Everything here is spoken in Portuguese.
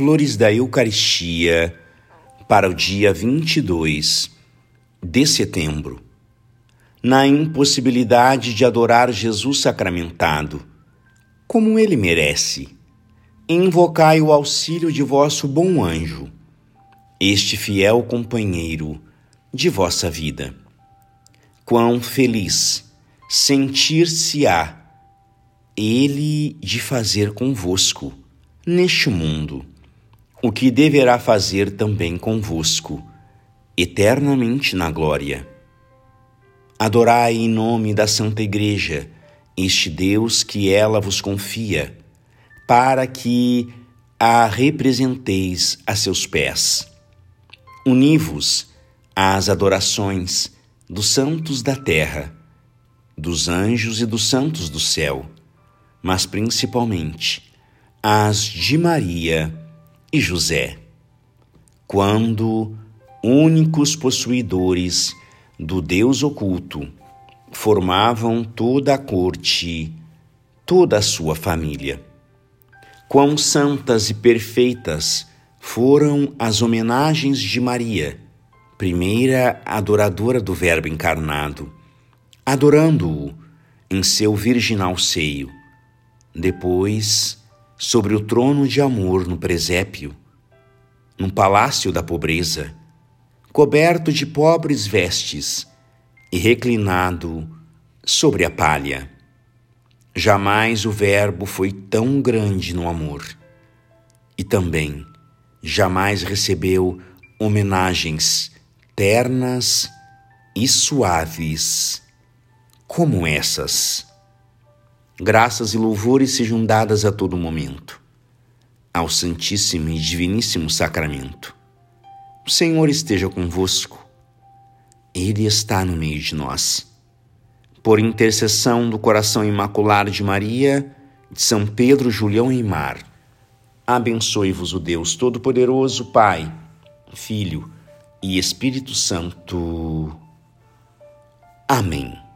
Flores da Eucaristia para o dia 22 de setembro. Na impossibilidade de adorar Jesus sacramentado, como ele merece, invocai o auxílio de vosso bom anjo, este fiel companheiro de vossa vida. Quão feliz sentir-se-á ele de fazer convosco neste mundo, o que deverá fazer também convosco, eternamente na glória. Adorai em nome da Santa Igreja este Deus que ela vos confia, para que a representeis a seus pés. Uni-vos às adorações dos santos da terra, dos anjos e dos santos do céu, mas principalmente as de Maria e José, quando únicos possuidores do Deus oculto formavam toda a corte, toda a sua família. Quão santas e perfeitas foram as homenagens de Maria, primeira adoradora do Verbo encarnado, adorando-o em seu virginal seio. Depois, sobre o trono de amor no presépio, num palácio da pobreza, coberto de pobres vestes e reclinado sobre a palha. Jamais o Verbo foi tão grande no amor e também jamais recebeu homenagens ternas e suaves como essas. Graças e louvores sejam dadas a todo momento ao Santíssimo e Diviníssimo Sacramento. O Senhor esteja convosco, Ele está no meio de nós. Por intercessão do coração imaculado de Maria, de São Pedro, Julião e Mar, abençoe-vos o Deus Todo-Poderoso, Pai, Filho e Espírito Santo. Amém.